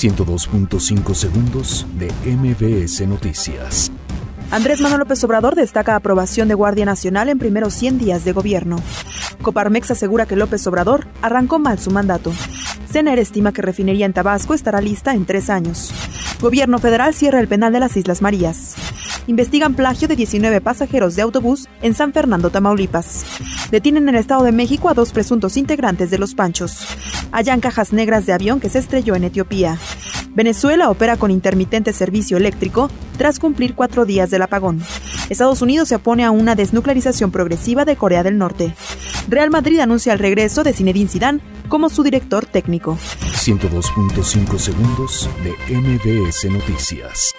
102.5 segundos de MBS Noticias. Andrés Manuel López Obrador destaca aprobación de Guardia Nacional en primeros 100 días de gobierno. Coparmex asegura que López Obrador arrancó mal su mandato. CENER estima que refinería en Tabasco estará lista en tres años. Gobierno federal cierra el penal de las Islas Marías. Investigan plagio de 19 pasajeros de autobús en San Fernando, Tamaulipas. Detienen en el Estado de México a dos presuntos integrantes de los Panchos. Hallan cajas negras de avión que se estrelló en Etiopía. Venezuela opera con intermitente servicio eléctrico tras cumplir cuatro días del apagón. Estados Unidos se opone a una desnuclearización progresiva de Corea del Norte. Real Madrid anuncia el regreso de Zinedine Zidane como su director técnico. 102.5 segundos de MBS Noticias.